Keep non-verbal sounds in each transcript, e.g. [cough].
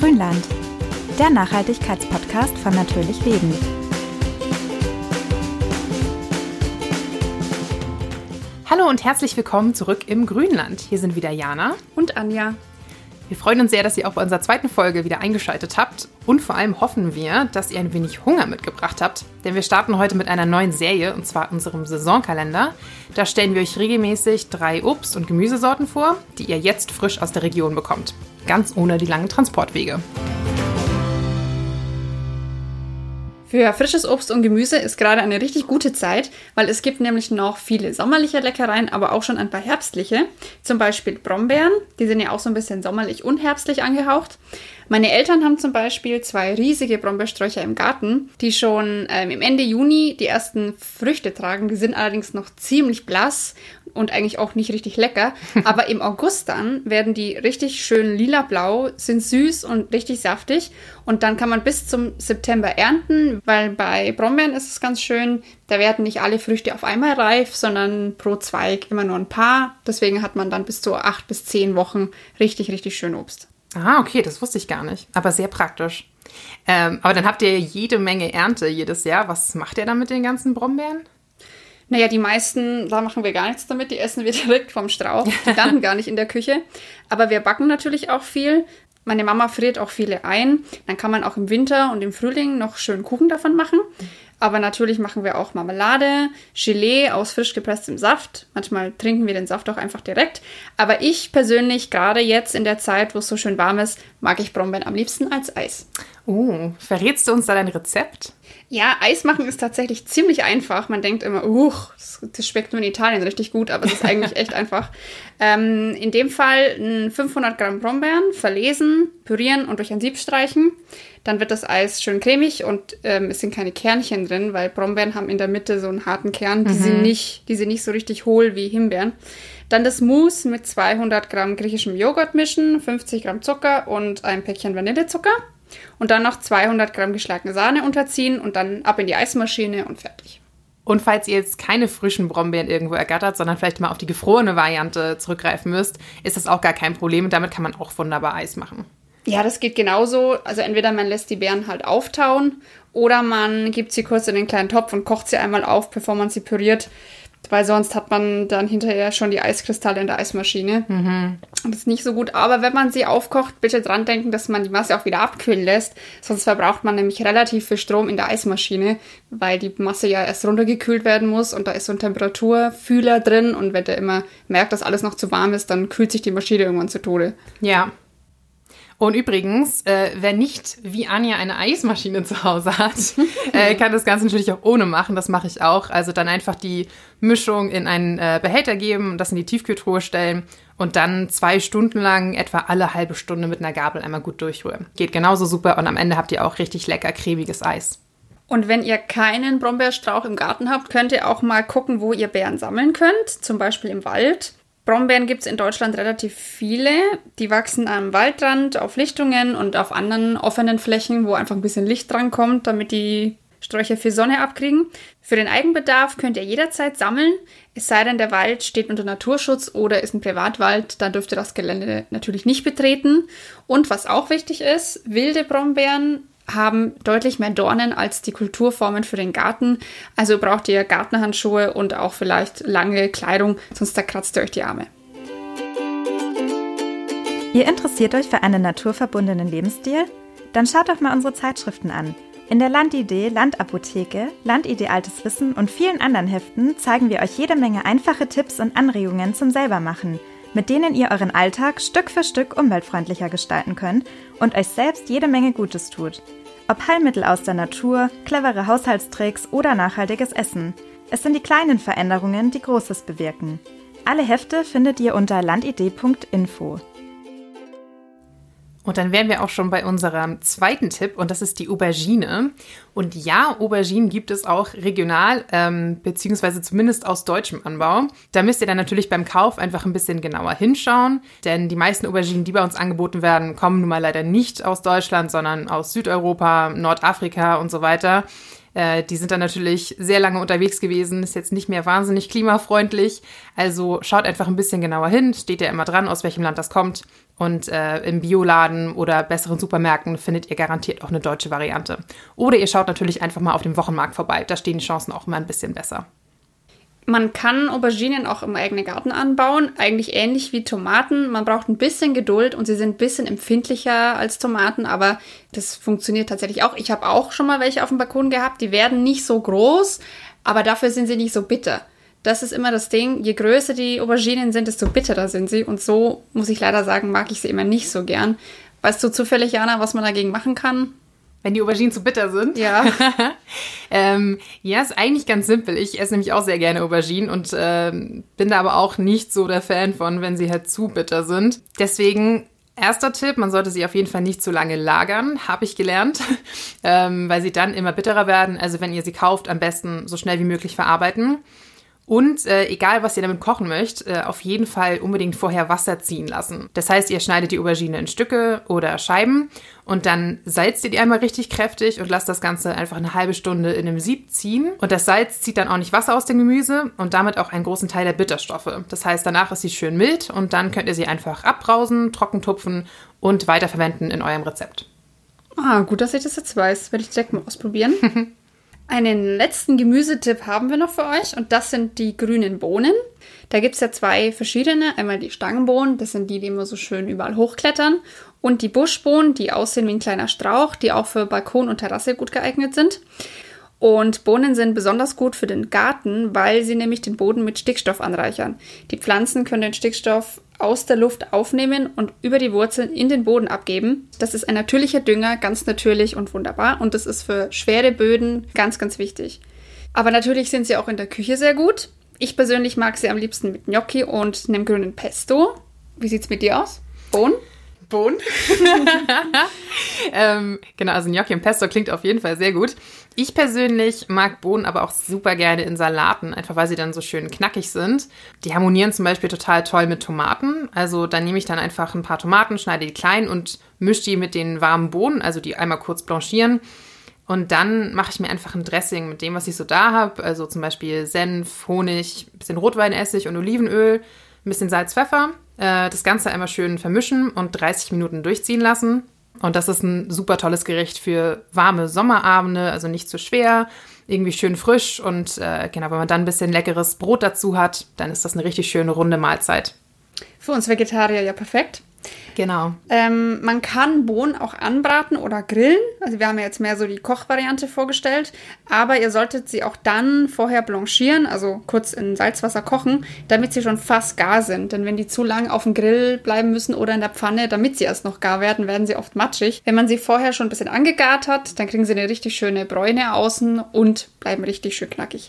Grünland, der Nachhaltigkeitspodcast von Natürlich Leben. Hallo und herzlich willkommen zurück im Grünland. Hier sind wieder Jana und Anja. Wir freuen uns sehr, dass ihr auch bei unserer zweiten Folge wieder eingeschaltet habt. Und vor allem hoffen wir, dass ihr ein wenig Hunger mitgebracht habt. Denn wir starten heute mit einer neuen Serie, und zwar unserem Saisonkalender. Da stellen wir euch regelmäßig drei Obst- und Gemüsesorten vor, die ihr jetzt frisch aus der Region bekommt. Ganz ohne die langen Transportwege. Für frisches Obst und Gemüse ist gerade eine richtig gute Zeit, weil es gibt nämlich noch viele sommerliche Leckereien, aber auch schon ein paar herbstliche. Zum Beispiel Brombeeren, die sind ja auch so ein bisschen sommerlich und herbstlich angehaucht. Meine Eltern haben zum Beispiel zwei riesige Brombeersträucher im Garten, die schon ähm, im Ende Juni die ersten Früchte tragen. Die sind allerdings noch ziemlich blass und eigentlich auch nicht richtig lecker. [laughs] Aber im August dann werden die richtig schön lila-blau, sind süß und richtig saftig. Und dann kann man bis zum September ernten, weil bei Brombeeren ist es ganz schön, da werden nicht alle Früchte auf einmal reif, sondern pro Zweig immer nur ein paar. Deswegen hat man dann bis zu acht bis zehn Wochen richtig, richtig schön Obst. Ah, okay, das wusste ich gar nicht. Aber sehr praktisch. Ähm, aber dann habt ihr jede Menge Ernte jedes Jahr. Was macht ihr dann mit den ganzen Brombeeren? Naja, die meisten, da machen wir gar nichts damit. Die essen wir direkt [laughs] vom Strauch. Die landen gar nicht in der Küche. Aber wir backen natürlich auch viel. Meine Mama friert auch viele ein. Dann kann man auch im Winter und im Frühling noch schön Kuchen davon machen. Aber natürlich machen wir auch Marmelade, Gelee aus frisch gepresstem Saft. Manchmal trinken wir den Saft auch einfach direkt. Aber ich persönlich, gerade jetzt in der Zeit, wo es so schön warm ist, mag ich Brombeeren am liebsten als Eis. Oh, verrätst du uns da dein Rezept? Ja, Eis machen ist tatsächlich ziemlich einfach. Man denkt immer, uh, das, schmeckt nur in Italien richtig gut, aber es ist eigentlich [laughs] echt einfach. Ähm, in dem Fall 500 Gramm Brombeeren verlesen, pürieren und durch ein Sieb streichen. Dann wird das Eis schön cremig und ähm, es sind keine Kernchen drin, weil Brombeeren haben in der Mitte so einen harten Kern. Die, mhm. sind, nicht, die sind nicht so richtig hohl wie Himbeeren. Dann das Mousse mit 200 Gramm griechischem Joghurt mischen, 50 Gramm Zucker und ein Päckchen Vanillezucker. Und dann noch 200 Gramm geschlagene Sahne unterziehen und dann ab in die Eismaschine und fertig. Und falls ihr jetzt keine frischen Brombeeren irgendwo ergattert, sondern vielleicht mal auf die gefrorene Variante zurückgreifen müsst, ist das auch gar kein Problem und damit kann man auch wunderbar Eis machen. Ja, das geht genauso. Also entweder man lässt die Beeren halt auftauen oder man gibt sie kurz in den kleinen Topf und kocht sie einmal auf, bevor man sie püriert weil sonst hat man dann hinterher schon die Eiskristalle in der Eismaschine. Mhm. Und das ist nicht so gut. Aber wenn man sie aufkocht, bitte dran denken, dass man die Masse auch wieder abkühlen lässt. Sonst verbraucht man nämlich relativ viel Strom in der Eismaschine, weil die Masse ja erst runtergekühlt werden muss und da ist so ein Temperaturfühler drin und wenn der immer merkt, dass alles noch zu warm ist, dann kühlt sich die Maschine irgendwann zu Tode. Ja, und übrigens, äh, wer nicht wie Anja eine Eismaschine zu Hause hat, [laughs] äh, kann das Ganze natürlich auch ohne machen. Das mache ich auch. Also dann einfach die Mischung in einen äh, Behälter geben und das in die Tiefkühltruhe stellen und dann zwei Stunden lang etwa alle halbe Stunde mit einer Gabel einmal gut durchrühren. Geht genauso super und am Ende habt ihr auch richtig lecker cremiges Eis. Und wenn ihr keinen Brombeerstrauch im Garten habt, könnt ihr auch mal gucken, wo ihr Beeren sammeln könnt. Zum Beispiel im Wald. Brombeeren gibt es in Deutschland relativ viele. Die wachsen am Waldrand, auf Lichtungen und auf anderen offenen Flächen, wo einfach ein bisschen Licht dran kommt, damit die Sträucher viel Sonne abkriegen. Für den Eigenbedarf könnt ihr jederzeit sammeln, es sei denn, der Wald steht unter Naturschutz oder ist ein Privatwald, dann dürft ihr das Gelände natürlich nicht betreten. Und was auch wichtig ist, wilde Brombeeren haben deutlich mehr Dornen als die Kulturformen für den Garten. Also braucht ihr Gartenhandschuhe und auch vielleicht lange Kleidung, sonst zerkratzt ihr euch die Arme. Ihr interessiert euch für einen naturverbundenen Lebensstil? Dann schaut doch mal unsere Zeitschriften an. In der Landidee, Landapotheke, Landidee Altes Wissen und vielen anderen Heften zeigen wir euch jede Menge einfache Tipps und Anregungen zum Selbermachen, mit denen ihr euren Alltag Stück für Stück umweltfreundlicher gestalten könnt und euch selbst jede Menge Gutes tut. Ob Heilmittel aus der Natur, clevere Haushaltstricks oder nachhaltiges Essen. Es sind die kleinen Veränderungen, die Großes bewirken. Alle Hefte findet ihr unter landidee.info. Und dann wären wir auch schon bei unserem zweiten Tipp und das ist die Aubergine. Und ja, Auberginen gibt es auch regional, ähm, beziehungsweise zumindest aus deutschem Anbau. Da müsst ihr dann natürlich beim Kauf einfach ein bisschen genauer hinschauen, denn die meisten Auberginen, die bei uns angeboten werden, kommen nun mal leider nicht aus Deutschland, sondern aus Südeuropa, Nordafrika und so weiter. Äh, die sind dann natürlich sehr lange unterwegs gewesen, ist jetzt nicht mehr wahnsinnig klimafreundlich. Also schaut einfach ein bisschen genauer hin, steht ja immer dran, aus welchem Land das kommt. Und äh, im Bioladen oder besseren Supermärkten findet ihr garantiert auch eine deutsche Variante. Oder ihr schaut natürlich einfach mal auf dem Wochenmarkt vorbei. Da stehen die Chancen auch immer ein bisschen besser. Man kann Auberginen auch im eigenen Garten anbauen, eigentlich ähnlich wie Tomaten. Man braucht ein bisschen Geduld und sie sind ein bisschen empfindlicher als Tomaten, aber das funktioniert tatsächlich auch. Ich habe auch schon mal welche auf dem Balkon gehabt, die werden nicht so groß, aber dafür sind sie nicht so bitter. Das ist immer das Ding, je größer die Auberginen sind, desto bitterer sind sie und so muss ich leider sagen, mag ich sie immer nicht so gern. Weißt du zufällig, Jana, was man dagegen machen kann? Wenn die Auberginen zu bitter sind? Ja. [laughs] ähm, ja, ist eigentlich ganz simpel. Ich esse nämlich auch sehr gerne Auberginen und ähm, bin da aber auch nicht so der Fan von, wenn sie halt zu bitter sind. Deswegen Erster Tipp, man sollte sie auf jeden Fall nicht zu lange lagern, habe ich gelernt, [laughs] ähm, weil sie dann immer bitterer werden. Also wenn ihr sie kauft, am besten so schnell wie möglich verarbeiten. Und äh, egal, was ihr damit kochen möchtet, äh, auf jeden Fall unbedingt vorher Wasser ziehen lassen. Das heißt, ihr schneidet die Aubergine in Stücke oder Scheiben und dann salzt ihr die einmal richtig kräftig und lasst das Ganze einfach eine halbe Stunde in einem Sieb ziehen. Und das Salz zieht dann auch nicht Wasser aus dem Gemüse und damit auch einen großen Teil der Bitterstoffe. Das heißt, danach ist sie schön mild und dann könnt ihr sie einfach abbrausen, trocken tupfen und weiterverwenden in eurem Rezept. Ah, gut, dass ich das jetzt weiß. Werde ich direkt mal ausprobieren. [laughs] Einen letzten Gemüsetipp haben wir noch für euch und das sind die grünen Bohnen. Da gibt es ja zwei verschiedene. Einmal die Stangenbohnen, das sind die, die immer so schön überall hochklettern. Und die Buschbohnen, die aussehen wie ein kleiner Strauch, die auch für Balkon und Terrasse gut geeignet sind. Und Bohnen sind besonders gut für den Garten, weil sie nämlich den Boden mit Stickstoff anreichern. Die Pflanzen können den Stickstoff aus der Luft aufnehmen und über die Wurzeln in den Boden abgeben. Das ist ein natürlicher Dünger, ganz natürlich und wunderbar. Und das ist für schwere Böden ganz, ganz wichtig. Aber natürlich sind sie auch in der Küche sehr gut. Ich persönlich mag sie am liebsten mit Gnocchi und einem grünen Pesto. Wie sieht es mit dir aus? Bohnen? Bohnen. [laughs] ähm, genau, also Gnocchi und Pesto klingt auf jeden Fall sehr gut. Ich persönlich mag Bohnen aber auch super gerne in Salaten, einfach weil sie dann so schön knackig sind. Die harmonieren zum Beispiel total toll mit Tomaten. Also da nehme ich dann einfach ein paar Tomaten, schneide die klein und mische die mit den warmen Bohnen, also die einmal kurz blanchieren. Und dann mache ich mir einfach ein Dressing mit dem, was ich so da habe. Also zum Beispiel Senf, Honig, bisschen Rotweinessig und Olivenöl, ein bisschen Salz, Pfeffer. Äh, das Ganze einmal schön vermischen und 30 Minuten durchziehen lassen. Und das ist ein super tolles Gericht für warme Sommerabende, also nicht zu schwer, irgendwie schön frisch. Und äh, genau, wenn man dann ein bisschen leckeres Brot dazu hat, dann ist das eine richtig schöne runde Mahlzeit. Für uns Vegetarier ja perfekt. Genau. Ähm, man kann Bohnen auch anbraten oder grillen. Also wir haben ja jetzt mehr so die Kochvariante vorgestellt. Aber ihr solltet sie auch dann vorher blanchieren, also kurz in Salzwasser kochen, damit sie schon fast gar sind. Denn wenn die zu lang auf dem Grill bleiben müssen oder in der Pfanne, damit sie erst noch gar werden, werden sie oft matschig. Wenn man sie vorher schon ein bisschen angegart hat, dann kriegen sie eine richtig schöne Bräune außen und bleiben richtig schön knackig.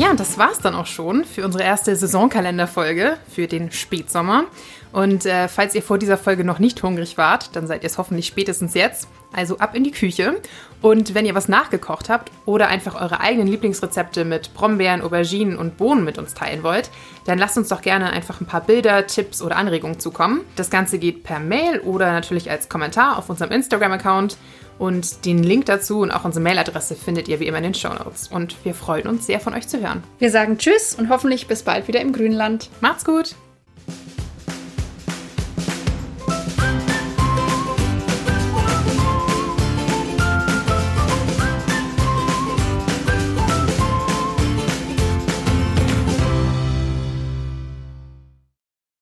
Ja, das war's dann auch schon für unsere erste Saisonkalenderfolge für den Spätsommer. Und äh, falls ihr vor dieser Folge noch nicht hungrig wart, dann seid ihr es hoffentlich spätestens jetzt. Also ab in die Küche. Und wenn ihr was nachgekocht habt oder einfach eure eigenen Lieblingsrezepte mit Brombeeren, Auberginen und Bohnen mit uns teilen wollt, dann lasst uns doch gerne einfach ein paar Bilder, Tipps oder Anregungen zukommen. Das Ganze geht per Mail oder natürlich als Kommentar auf unserem Instagram-Account. Und den Link dazu und auch unsere Mailadresse findet ihr wie immer in den Show Notes. Und wir freuen uns sehr, von euch zu hören. Wir sagen Tschüss und hoffentlich bis bald wieder im Grünland. Macht's gut!